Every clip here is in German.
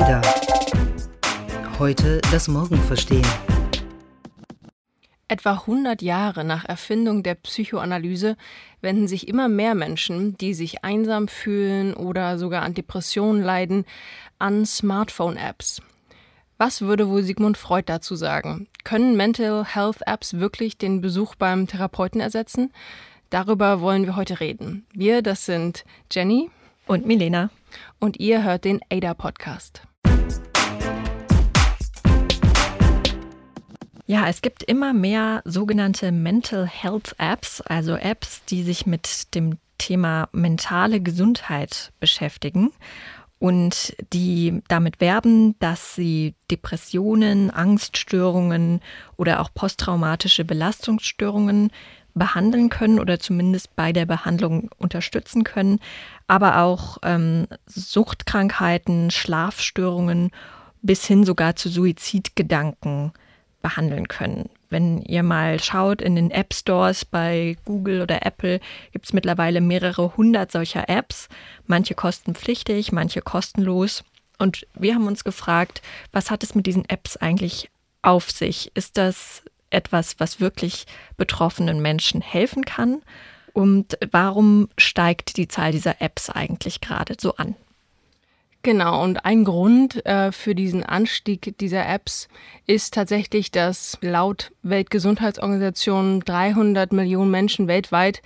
Ada. Heute das Morgen verstehen. Etwa 100 Jahre nach Erfindung der Psychoanalyse wenden sich immer mehr Menschen, die sich einsam fühlen oder sogar an Depressionen leiden, an Smartphone-Apps. Was würde wohl Sigmund Freud dazu sagen? Können Mental Health Apps wirklich den Besuch beim Therapeuten ersetzen? Darüber wollen wir heute reden. Wir, das sind Jenny und Milena. Und ihr hört den ADA Podcast. Ja, es gibt immer mehr sogenannte Mental Health Apps, also Apps, die sich mit dem Thema mentale Gesundheit beschäftigen und die damit werben, dass sie Depressionen, Angststörungen oder auch posttraumatische Belastungsstörungen behandeln können oder zumindest bei der Behandlung unterstützen können, aber auch ähm, Suchtkrankheiten, Schlafstörungen bis hin sogar zu Suizidgedanken behandeln können. Wenn ihr mal schaut in den App Stores bei Google oder Apple, gibt es mittlerweile mehrere hundert solcher Apps. Manche kostenpflichtig, manche kostenlos. Und wir haben uns gefragt, was hat es mit diesen Apps eigentlich auf sich? Ist das etwas, was wirklich betroffenen Menschen helfen kann? Und warum steigt die Zahl dieser Apps eigentlich gerade so an? Genau, und ein Grund äh, für diesen Anstieg dieser Apps ist tatsächlich, dass laut Weltgesundheitsorganisation 300 Millionen Menschen weltweit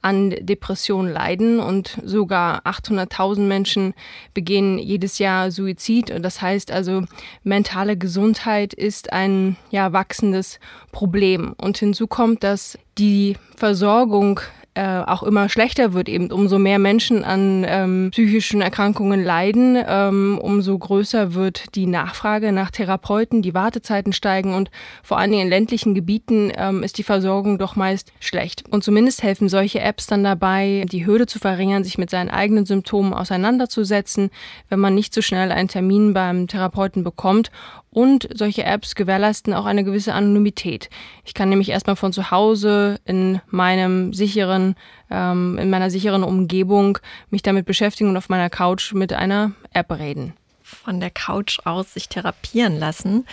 an Depressionen leiden und sogar 800.000 Menschen begehen jedes Jahr Suizid. Das heißt also, mentale Gesundheit ist ein ja, wachsendes Problem. Und hinzu kommt, dass die Versorgung äh, auch immer schlechter wird, eben. Umso mehr Menschen an ähm, psychischen Erkrankungen leiden, ähm, umso größer wird die Nachfrage nach Therapeuten, die Wartezeiten steigen und vor allem in ländlichen Gebieten ähm, ist die Versorgung doch meist schlecht. Und zumindest helfen solche Apps dann dabei, die Hürde zu verringern, sich mit seinen eigenen Symptomen auseinanderzusetzen, wenn man nicht so schnell einen Termin beim Therapeuten bekommt und solche Apps gewährleisten auch eine gewisse Anonymität. Ich kann nämlich erstmal von zu Hause in meinem sicheren, ähm, in meiner sicheren Umgebung mich damit beschäftigen und auf meiner Couch mit einer App reden von der Couch aus sich therapieren lassen.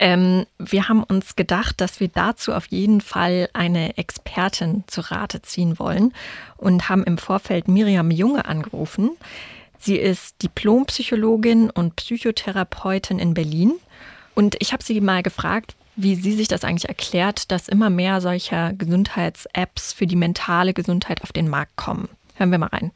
Ähm, wir haben uns gedacht, dass wir dazu auf jeden Fall eine Expertin zu Rate ziehen wollen und haben im Vorfeld Miriam Junge angerufen. Sie ist Diplompsychologin und Psychotherapeutin in Berlin und ich habe sie mal gefragt, wie sie sich das eigentlich erklärt, dass immer mehr solcher Gesundheits-Apps für die mentale Gesundheit auf den Markt kommen. Hören wir mal rein.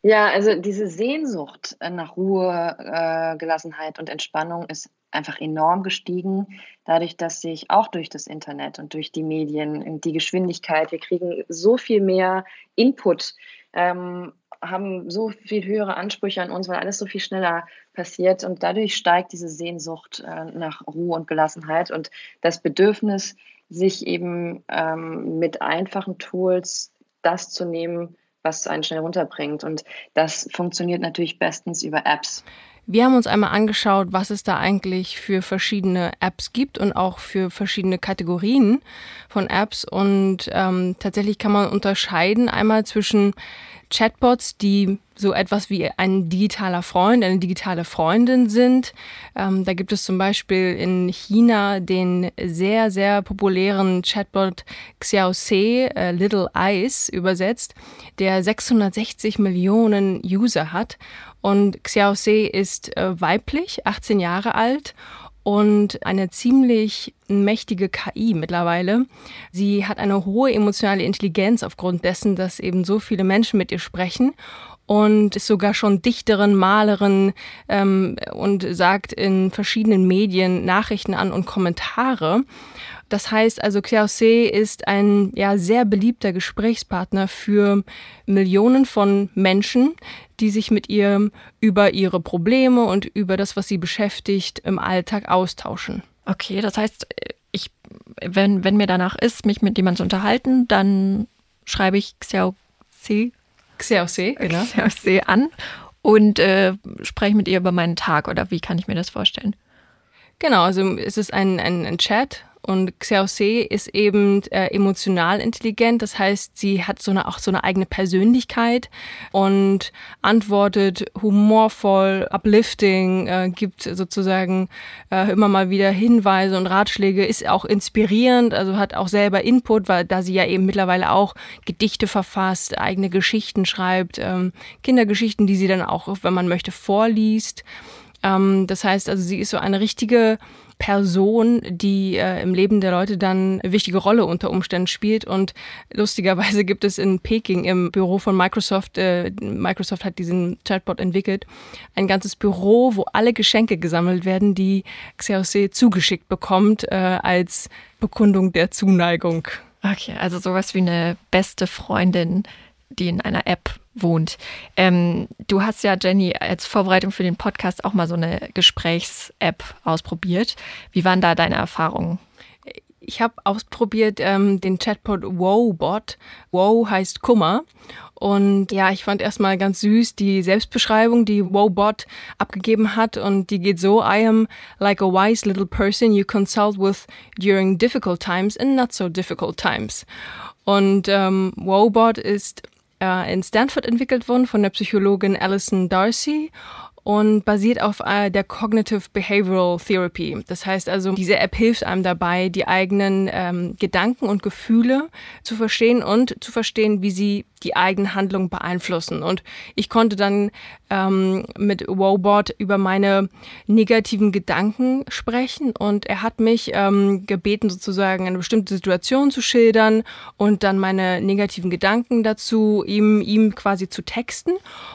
Ja, also diese Sehnsucht nach Ruhe, äh, Gelassenheit und Entspannung ist einfach enorm gestiegen, dadurch, dass sich auch durch das Internet und durch die Medien, die Geschwindigkeit, wir kriegen so viel mehr Input ähm, haben so viel höhere Ansprüche an uns, weil alles so viel schneller passiert und dadurch steigt diese Sehnsucht äh, nach Ruhe und Gelassenheit und das Bedürfnis, sich eben ähm, mit einfachen Tools das zu nehmen, was einen schnell runterbringt. Und das funktioniert natürlich bestens über Apps. Wir haben uns einmal angeschaut, was es da eigentlich für verschiedene Apps gibt und auch für verschiedene Kategorien von Apps. Und ähm, tatsächlich kann man unterscheiden einmal zwischen Chatbots, die so etwas wie ein digitaler Freund, eine digitale Freundin sind. Ähm, da gibt es zum Beispiel in China den sehr, sehr populären Chatbot Xiaoxi, äh, Little Eyes übersetzt, der 660 Millionen User hat. Und Xiaoxi ist äh, weiblich, 18 Jahre alt und eine ziemlich mächtige KI mittlerweile. Sie hat eine hohe emotionale Intelligenz aufgrund dessen, dass eben so viele Menschen mit ihr sprechen und ist sogar schon Dichterin, Malerin ähm, und sagt in verschiedenen Medien Nachrichten an und Kommentare. Das heißt also, Xiaoxi ist ein ja, sehr beliebter Gesprächspartner für Millionen von Menschen, die sich mit ihr über ihre Probleme und über das, was sie beschäftigt, im Alltag austauschen. Okay, das heißt, ich, wenn, wenn mir danach ist, mich mit jemandem zu unterhalten, dann schreibe ich Xiaoxi. Xiaoxi, genau. Xiaoxi an und äh, spreche mit ihr über meinen Tag oder wie kann ich mir das vorstellen? Genau, also es ist ein, ein, ein Chat Und Xiaoxie ist eben äh, emotional intelligent, das heißt, sie hat so eine, auch so eine eigene Persönlichkeit und antwortet humorvoll, uplifting, äh, gibt sozusagen äh, immer mal wieder Hinweise und Ratschläge, ist auch inspirierend, also hat auch selber Input, weil da sie ja eben mittlerweile auch Gedichte verfasst, eigene Geschichten schreibt, ähm, Kindergeschichten, die sie dann auch, wenn man möchte, vorliest. Ähm, das heißt also, sie ist so eine richtige Person, die äh, im Leben der Leute dann eine wichtige Rolle unter Umständen spielt. Und lustigerweise gibt es in Peking im Büro von Microsoft, äh, Microsoft hat diesen Chatbot entwickelt, ein ganzes Büro, wo alle Geschenke gesammelt werden, die Xiaoxie zugeschickt bekommt äh, als Bekundung der Zuneigung. Okay, also sowas wie eine beste Freundin, die in einer App wohnt. Ähm, du hast ja, Jenny, als Vorbereitung für den Podcast auch mal so eine Gesprächs-App ausprobiert. Wie waren da deine Erfahrungen? Ich habe ausprobiert ähm, den Chatbot WoW-Bot. WoW heißt Kummer. Und ja, ich fand erstmal ganz süß die Selbstbeschreibung, die WoW-Bot abgegeben hat. Und die geht so, I am like a wise little person you consult with during difficult times and not so difficult times. Und ähm, WoW-Bot ist in Stanford entwickelt worden von der Psychologin Alison Darcy und basiert auf äh, der Cognitive Behavioral Therapy. Das heißt also, diese App hilft einem dabei, die eigenen ähm, Gedanken und Gefühle zu verstehen und zu verstehen, wie sie die eigenen Handlungen beeinflussen. Und ich konnte dann ähm, mit Wowbot über meine negativen Gedanken sprechen und er hat mich ähm, gebeten, sozusagen eine bestimmte Situation zu schildern und dann meine negativen Gedanken dazu ihm, ihm quasi zu texten.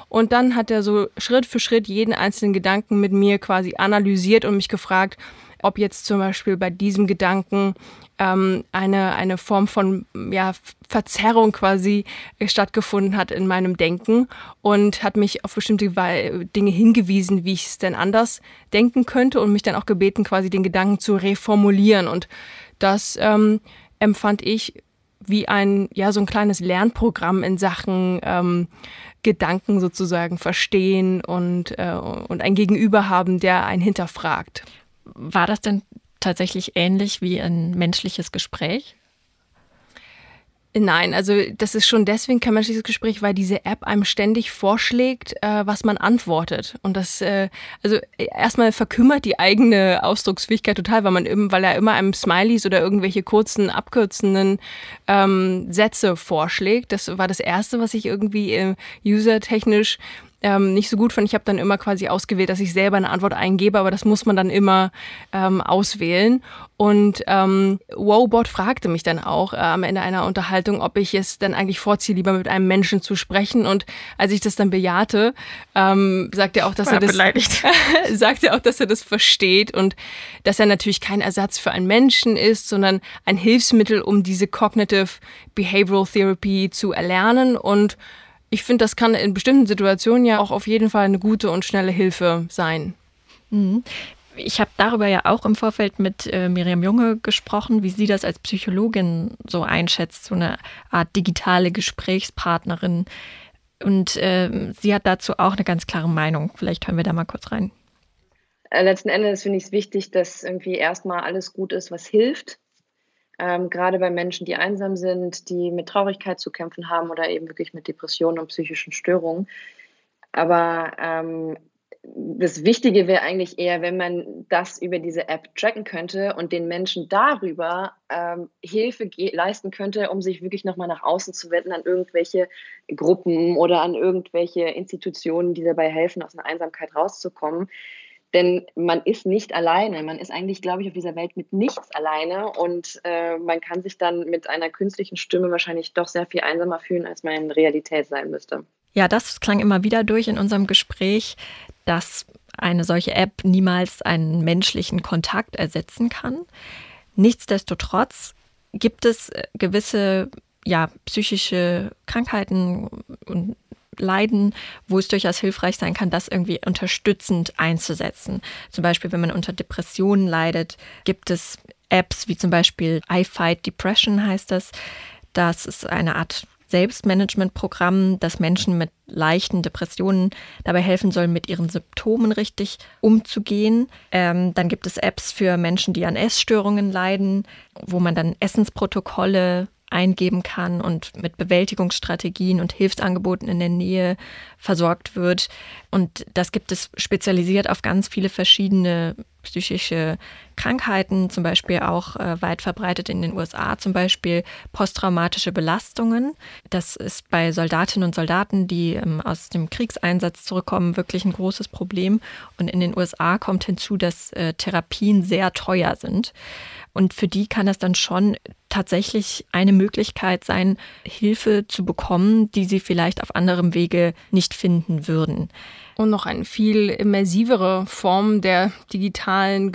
Und dann hat er so Schritt für Schritt jeden einzelnen Gedanken mit mir quasi analysiert und mich gefragt, ob jetzt zum Beispiel bei diesem Gedanken ähm, eine, eine Form von ja, Verzerrung quasi stattgefunden hat in meinem Denken und hat mich auf bestimmte Dinge hingewiesen, wie ich es denn anders denken könnte und mich dann auch gebeten, quasi den Gedanken zu reformulieren. Und das ähm, empfand ich wie ein, ja, so ein kleines Lernprogramm in Sachen ähm, Gedanken sozusagen verstehen und, äh, und ein Gegenüber haben, der einen hinterfragt. War das denn tatsächlich ähnlich wie ein menschliches Gespräch? Nein, also das ist schon deswegen kein menschliches Gespräch, weil diese App einem ständig vorschlägt, äh, was man antwortet. Und das, äh, also erstmal verkümmert die eigene Ausdrucksfähigkeit total, weil man eben, weil er immer einem Smileys oder irgendwelche kurzen, abkürzenden ähm, Sätze vorschlägt. Das war das Erste, was ich irgendwie äh, usertechnisch ähm, nicht so gut fand. Ich habe dann immer quasi ausgewählt, dass ich selber eine Antwort eingebe, aber das muss man dann immer ähm, auswählen. Und ähm, Wowbot fragte mich dann auch äh, am Ende einer Unterhaltung, ob ich es dann eigentlich vorziehe, lieber mit einem Menschen zu sprechen. Und als ich das dann bejahte, ähm, sagt er auch, dass War er das beleidigt. sagt er auch, dass er das versteht und dass er natürlich kein Ersatz für einen Menschen ist, sondern ein Hilfsmittel, um diese Cognitive Behavioral Therapy zu erlernen und ich finde, das kann in bestimmten Situationen ja auch auf jeden Fall eine gute und schnelle Hilfe sein. Mhm. Ich habe darüber ja auch im Vorfeld mit äh, Miriam Junge gesprochen, wie sie das als Psychologin so einschätzt, so eine Art digitale Gesprächspartnerin. Und äh, sie hat dazu auch eine ganz klare Meinung. Vielleicht hören wir da mal kurz rein. Äh, letzten Endes finde ich es wichtig, dass irgendwie erstmal alles gut ist, was hilft ähm, gerade bei Menschen, die einsam sind, die mit Traurigkeit zu kämpfen haben oder eben wirklich mit Depressionen und psychischen Störungen. Aber ähm, das Wichtige wäre eigentlich eher, wenn man das über diese App tracken könnte und den Menschen darüber ähm, Hilfe leisten könnte, um sich wirklich nochmal nach außen zu wenden an irgendwelche Gruppen oder an irgendwelche Institutionen, die dabei helfen, aus einer Einsamkeit rauszukommen. Denn man ist nicht alleine. Man ist eigentlich, glaube ich, auf dieser Welt mit nichts alleine. Und äh, man kann sich dann mit einer künstlichen Stimme wahrscheinlich doch sehr viel einsamer fühlen, als man in Realität sein müsste. Ja, das klang immer wieder durch in unserem Gespräch, dass eine solche App niemals einen menschlichen Kontakt ersetzen kann. Nichtsdestotrotz gibt es äh, gewisse ja, psychische Krankheiten und leiden, wo es durchaus hilfreich sein kann, das irgendwie unterstützend einzusetzen. Zum Beispiel, wenn man unter Depressionen leidet, gibt es Apps wie zum Beispiel I Fight Depression heißt das. Das ist eine Art Selbstmanagementprogramm, das Menschen mit leichten Depressionen dabei helfen soll, mit ihren Symptomen richtig umzugehen. Ähm, dann gibt es Apps für Menschen, die an Essstörungen leiden, wo man dann Essensprotokolle eingeben kann und mit Bewältigungsstrategien und Hilfsangeboten in der Nähe versorgt wird. Und das gibt es spezialisiert auf ganz viele verschiedene psychische Krankheiten, zum Beispiel auch äh, weit verbreitet in den USA, zum Beispiel posttraumatische Belastungen. Das ist bei Soldatinnen und Soldaten, die ähm, aus dem Kriegseinsatz zurückkommen, wirklich ein großes Problem. Und in den USA kommt hinzu, dass äh, Therapien sehr teuer sind. Und für die kann es dann schon tatsächlich eine Möglichkeit sein, Hilfe zu bekommen, die sie vielleicht auf anderem Wege nicht finden würden. Und noch eine viel immersivere Form der digitalen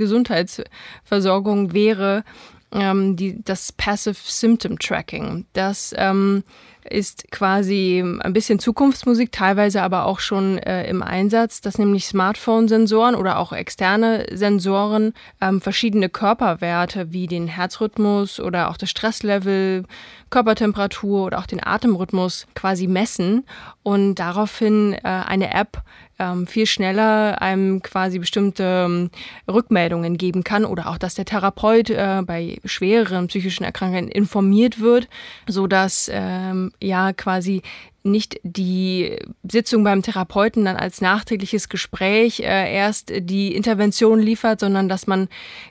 Gesundheitsversorgung wäre ähm, die, das Passive Symptom Tracking. Das ähm, ist quasi ein bisschen Zukunftsmusik, teilweise aber auch schon äh, im Einsatz, dass nämlich Smartphone-Sensoren oder auch externe Sensoren ähm, verschiedene Körperwerte wie den Herzrhythmus oder auch das Stresslevel, Körpertemperatur oder auch den Atemrhythmus quasi messen und daraufhin äh, eine App ähm, viel schneller einem quasi bestimmte ähm, Rückmeldungen geben kann oder auch, dass der Therapeut äh, bei schwereren psychischen Erkrankungen informiert wird, so dass ähm, ja quasi nicht die Sitzung beim Therapeuten dann als nachträgliches Gespräch äh, erst die Intervention liefert, sondern dass man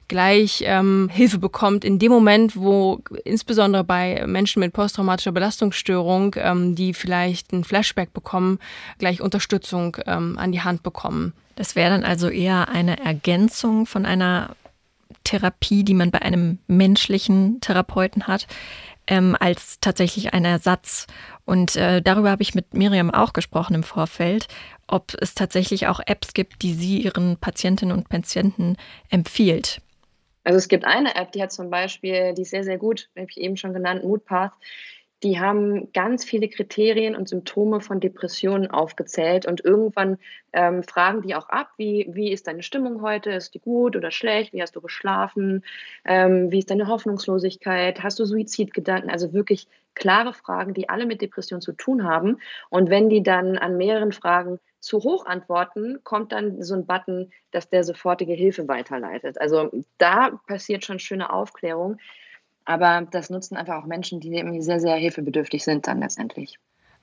gleich ähm, Hilfe bekommt in dem Moment, wo insbesondere bei Menschen mit posttraumatischer Belastungsstörung, ähm, die vielleicht ein Flashback bekommen, gleich Unterstützung ähm, an die Hand bekommen. Das wäre dann also eher eine Ergänzung von einer Therapie, die man bei einem menschlichen Therapeuten hat, ähm, als tatsächlich ein Ersatz. Und äh, darüber habe ich mit Miriam auch gesprochen im Vorfeld, ob es tatsächlich auch Apps gibt, die sie ihren Patientinnen und Patienten empfiehlt. Also es gibt eine App, die hat zum Beispiel, die ist sehr, sehr gut, habe ich eben schon genannt, Moodpath die haben ganz viele Kriterien und Symptome von Depressionen aufgezählt und irgendwann ähm, fragen die auch ab, wie, wie ist deine Stimmung heute, ist die gut oder schlecht, wie hast du geschlafen, ähm, wie ist deine Hoffnungslosigkeit, hast du Suizidgedanken, also wirklich klare Fragen, die alle mit Depression zu tun haben. Und wenn die dann an mehreren Fragen zu hoch antworten, kommt dann so ein Button, dass der sofortige Hilfe weiterleitet. Also da passiert schon schöne Aufklärung. Aber das nutzen einfach auch Menschen, die irgendwie sehr, sehr hilfebedürftig sind dann letztendlich.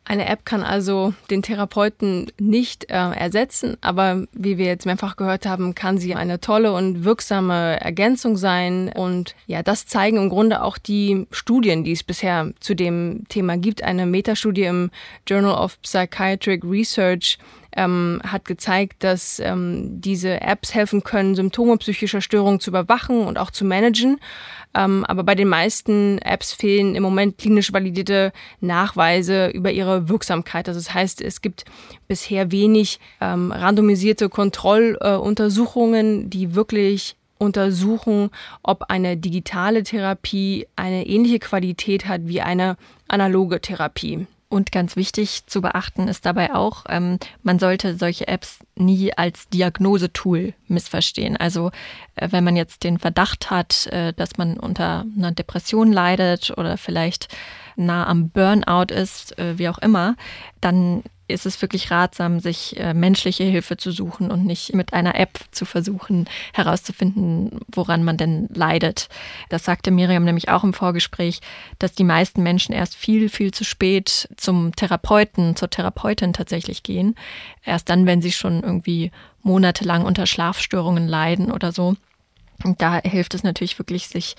Eine App kann also den Therapeuten nicht äh, ersetzen, aber wie wir jetzt mehrfach gehört haben, kann sie eine tolle und wirksame Ergänzung sein. Und ja, das zeigen im Grunde auch die Studien, die es bisher zu dem Thema gibt. Eine Metastudie im Journal of Psychiatric Research ähm, hat gezeigt, dass ähm, diese Apps helfen können, Symptome psychischer Störungen zu überwachen und auch zu managen. Ähm, aber bei den meisten Apps fehlen im Moment klinisch validierte Nachweise über ihre Wirksamkeit. Also das heißt, es gibt bisher wenig ähm, randomisierte Kontrolluntersuchungen, äh, die wirklich untersuchen, ob eine digitale Therapie eine ähnliche Qualität hat wie eine analoge Therapie. Und ganz wichtig zu beachten ist dabei auch, ähm, man sollte solche Apps nie als Diagnosetool missverstehen. Also äh, wenn man jetzt den Verdacht hat, äh, dass man unter einer Depression leidet oder vielleicht nah am Burnout ist, äh, wie auch immer, dann ist es wirklich ratsam, sich menschliche Hilfe zu suchen und nicht mit einer App zu versuchen herauszufinden, woran man denn leidet. Das sagte Miriam nämlich auch im Vorgespräch, dass die meisten Menschen erst viel, viel zu spät zum Therapeuten, zur Therapeutin tatsächlich gehen. Erst dann, wenn sie schon irgendwie monatelang unter Schlafstörungen leiden oder so. Und da hilft es natürlich wirklich, sich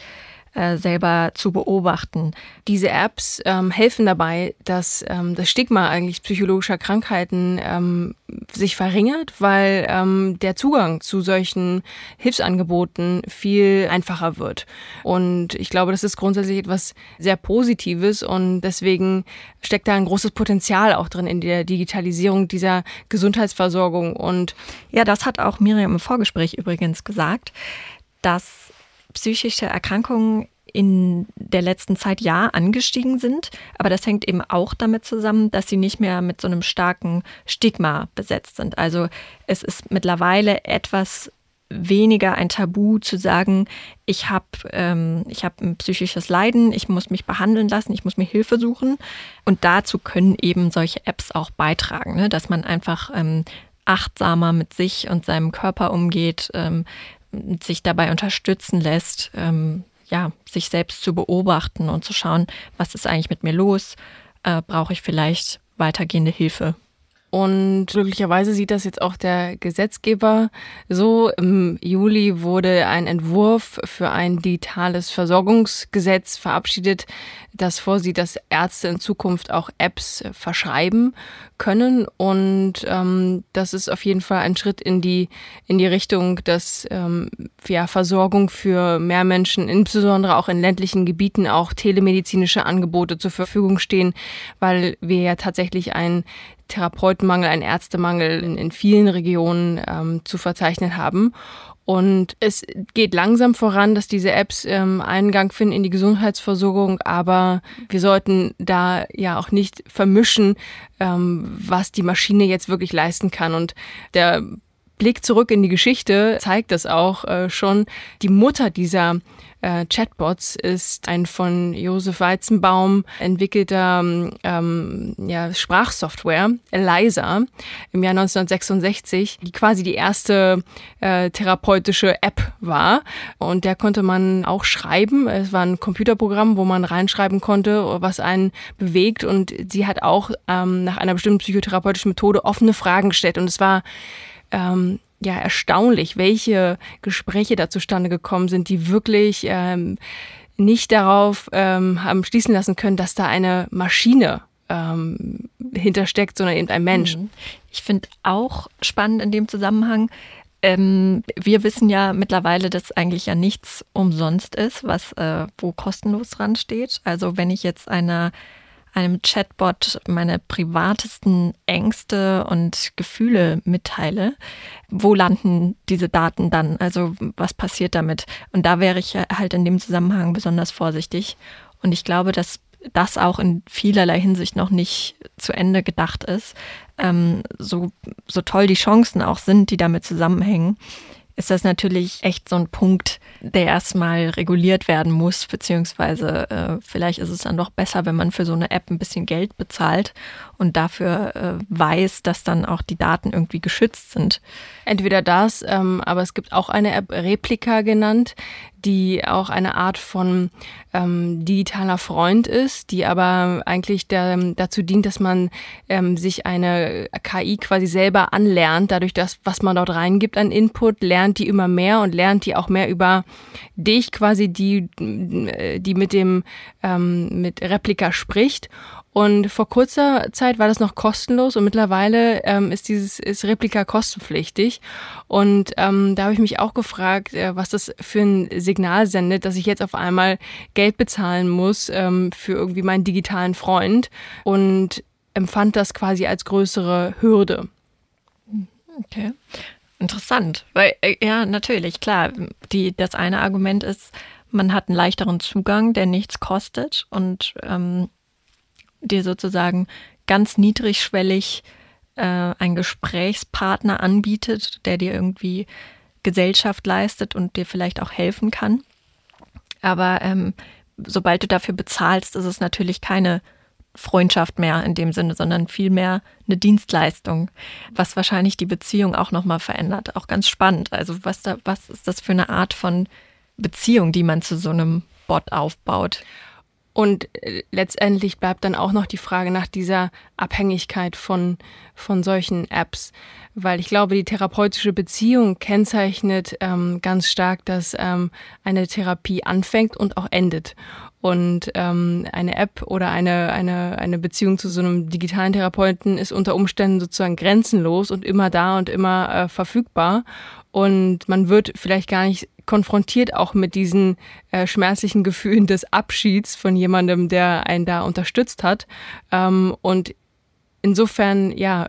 äh, selber zu beobachten. Diese Apps ähm, helfen dabei, dass ähm, das Stigma eigentlich psychologischer Krankheiten ähm, sich verringert, weil ähm, der Zugang zu solchen Hilfsangeboten viel einfacher wird. Und ich glaube, das ist grundsätzlich etwas sehr Positives und deswegen steckt da ein großes Potenzial auch drin in der Digitalisierung dieser Gesundheitsversorgung. Und ja, das hat auch Miriam im Vorgespräch übrigens gesagt, dass psychische Erkrankungen in der letzten Zeit ja angestiegen sind, aber das hängt eben auch damit zusammen, dass sie nicht mehr mit so einem starken Stigma besetzt sind. Also es ist mittlerweile etwas weniger ein Tabu zu sagen, ich habe ähm, hab ein psychisches Leiden, ich muss mich behandeln lassen, ich muss mir Hilfe suchen. Und dazu können eben solche Apps auch beitragen, ne? dass man einfach ähm, achtsamer mit sich und seinem Körper umgeht, ähm, sich dabei unterstützen lässt, ähm, ja, sich selbst zu beobachten und zu schauen, was ist eigentlich mit mir los, äh, brauche ich vielleicht weitergehende Hilfe. Und glücklicherweise sieht das jetzt auch der Gesetzgeber so. Im Juli wurde ein Entwurf für ein digitales Versorgungsgesetz verabschiedet, das vorsieht, dass Ärzte in Zukunft auch Apps verschreiben können. Und ähm, das ist auf jeden Fall ein Schritt in die, in die Richtung, dass ähm, ja, Versorgung für mehr Menschen, insbesondere auch in ländlichen Gebieten, auch telemedizinische Angebote zur Verfügung stehen, weil wir ja tatsächlich ein Therapeutenmangel, einen Ärztemangel in, in vielen Regionen ähm, zu verzeichnen haben. Und es geht langsam voran, dass diese Apps ähm, Eingang finden in die Gesundheitsversorgung, aber wir sollten da ja auch nicht vermischen, ähm, was die Maschine jetzt wirklich leisten kann. Und der Blick zurück in die Geschichte zeigt das auch äh, schon. Die Mutter dieser äh, Chatbots ist ein von Josef Weizenbaum entwickelter ähm, ja, Sprachsoftware, Eliza, im Jahr 1966, die quasi die erste äh, therapeutische App war. Und der konnte man auch schreiben. Es war ein Computerprogramm, wo man reinschreiben konnte, was einen bewegt. Und sie hat auch ähm, nach einer bestimmten psychotherapeutischen Methode offene Fragen gestellt. Und es war ähm, ja erstaunlich, welche Gespräche da zustande gekommen sind, die wirklich ähm, nicht darauf ähm, haben schließen lassen können, dass da eine Maschine ähm, hintersteckt, sondern eben ein Mensch. Mhm. Ich finde auch spannend in dem Zusammenhang, ähm, wir wissen ja mittlerweile, dass eigentlich ja nichts umsonst ist, was äh, wo kostenlos dran steht. Also wenn ich jetzt einer einem Chatbot meine privatesten Ängste und Gefühle mitteile, wo landen diese Daten dann? Also was passiert damit? Und da wäre ich halt in dem Zusammenhang besonders vorsichtig. Und ich glaube, dass das auch in vielerlei Hinsicht noch nicht zu Ende gedacht ist. Ähm, so, so toll die Chancen auch sind, die damit zusammenhängen, ist das natürlich echt so ein Punkt, der erstmal reguliert werden muss, beziehungsweise äh, vielleicht ist es dann doch besser, wenn man für so eine App ein bisschen Geld bezahlt und dafür äh, weiß, dass dann auch die Daten irgendwie geschützt sind. Entweder das, ähm, aber es gibt auch eine App Replika genannt, die auch eine Art von ähm, digitaler Freund ist, die aber eigentlich der, dazu dient, dass man ähm, sich eine KI quasi selber anlernt, dadurch, dass was man dort reingibt an Input, lernt die immer mehr und lernt die auch mehr über dich quasi, die, die mit dem ähm, mit Replika spricht und vor kurzer Zeit war das noch kostenlos und mittlerweile ähm, ist dieses ist Replika kostenpflichtig. Und ähm, da habe ich mich auch gefragt, äh, was das für ein Signal sendet, dass ich jetzt auf einmal Geld bezahlen muss ähm, für irgendwie meinen digitalen Freund und empfand das quasi als größere Hürde. Okay. Interessant, weil äh, ja natürlich klar, die das eine Argument ist, man hat einen leichteren Zugang, der nichts kostet und ähm, dir sozusagen ganz niedrigschwellig äh, einen Gesprächspartner anbietet, der dir irgendwie Gesellschaft leistet und dir vielleicht auch helfen kann. Aber ähm, sobald du dafür bezahlst, ist es natürlich keine Freundschaft mehr in dem Sinne, sondern vielmehr eine Dienstleistung, was wahrscheinlich die Beziehung auch nochmal verändert. Auch ganz spannend. Also was da, was ist das für eine Art von Beziehung, die man zu so einem Bot aufbaut? Und äh, letztendlich bleibt dann auch noch die Frage nach dieser Abhängigkeit von, von solchen Apps. Weil ich glaube, die therapeutische Beziehung kennzeichnet ähm, ganz stark, dass ähm, eine Therapie anfängt und auch endet. Und ähm, eine App oder eine, eine, eine Beziehung zu so einem digitalen Therapeuten ist unter Umständen sozusagen grenzenlos und immer da und immer äh, verfügbar. Und man wird vielleicht gar nicht konfrontiert auch mit diesen äh, schmerzlichen Gefühlen des Abschieds von jemandem, der einen da unterstützt hat. Ähm, und insofern, ja,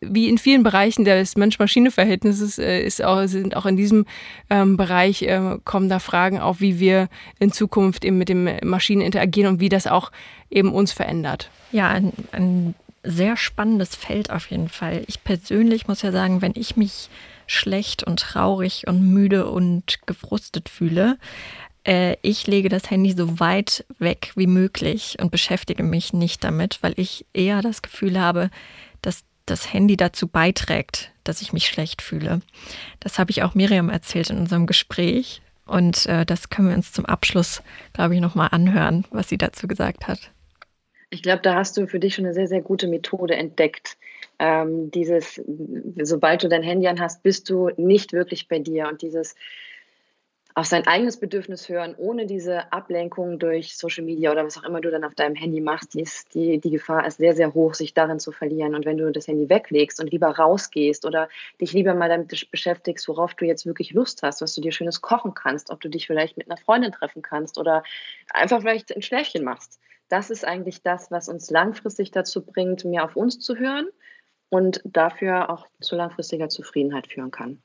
wie in vielen Bereichen des Mensch-Maschine-Verhältnisses äh, ist auch, sind auch in diesem ähm, Bereich äh, kommen da Fragen auf, wie wir in Zukunft eben mit den Maschinen interagieren und wie das auch eben uns verändert. Ja, ein, ein sehr spannendes Feld auf jeden Fall. Ich persönlich muss ja sagen, wenn ich mich schlecht und traurig und müde und gefrustet fühle, äh, ich lege das Handy so weit weg wie möglich und beschäftige mich nicht damit, weil ich eher das Gefühl habe, dass das Handy dazu beiträgt, dass ich mich schlecht fühle. Das habe ich auch Miriam erzählt in unserem Gespräch. Und äh, das können wir uns zum Abschluss, glaube ich, nochmal anhören, was sie dazu gesagt hat. Ich glaube, da hast du für dich schon eine sehr, sehr gute Methode entdeckt. Ähm, dieses, sobald du dein Handy an hast, bist du nicht wirklich bei dir. Und dieses, auf sein eigenes Bedürfnis hören, ohne diese Ablenkung durch Social Media oder was auch immer du dann auf deinem Handy machst, die, ist, die, die Gefahr ist sehr, sehr hoch, sich darin zu verlieren. Und wenn du das Handy weglegst und lieber rausgehst oder dich lieber mal damit beschäftigst, worauf du jetzt wirklich Lust hast, was du dir schönes kochen kannst, ob du dich vielleicht mit einer Freundin treffen kannst oder einfach vielleicht ein Schläfchen machst. Das ist eigentlich das, was uns langfristig dazu bringt, mehr auf uns zu hören und dafür auch zu langfristiger Zufriedenheit führen kann.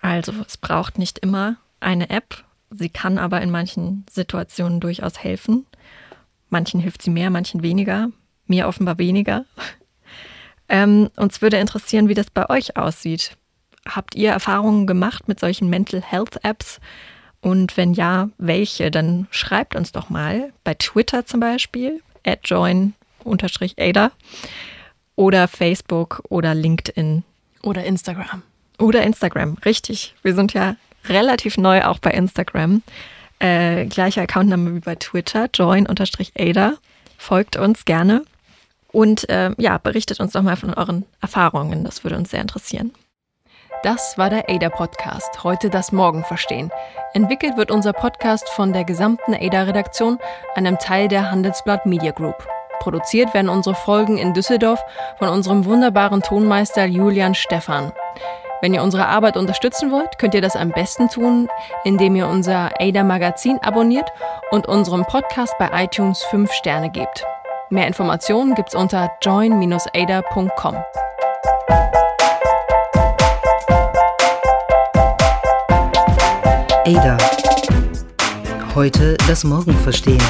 Also es braucht nicht immer eine App. Sie kann aber in manchen Situationen durchaus helfen. Manchen hilft sie mehr, manchen weniger. Mir offenbar weniger. Ähm, uns würde interessieren, wie das bei euch aussieht. Habt ihr Erfahrungen gemacht mit solchen Mental Health Apps? Und wenn ja, welche? Dann schreibt uns doch mal bei Twitter zum Beispiel, at join-ada oder Facebook oder LinkedIn. Oder Instagram. Oder Instagram, richtig. Wir sind ja relativ neu auch bei Instagram. Äh, gleicher Accountname wie bei Twitter, join-ada. Folgt uns gerne und äh, ja, berichtet uns doch mal von euren Erfahrungen. Das würde uns sehr interessieren. Das war der ADA-Podcast, heute das Morgen verstehen. Entwickelt wird unser Podcast von der gesamten ADA-Redaktion, einem Teil der Handelsblatt Media Group. Produziert werden unsere Folgen in Düsseldorf von unserem wunderbaren Tonmeister Julian Stephan. Wenn ihr unsere Arbeit unterstützen wollt, könnt ihr das am besten tun, indem ihr unser ADA Magazin abonniert und unserem Podcast bei iTunes 5 Sterne gebt. Mehr Informationen gibt's unter join-ada.com. ADA. Heute das Morgen verstehen.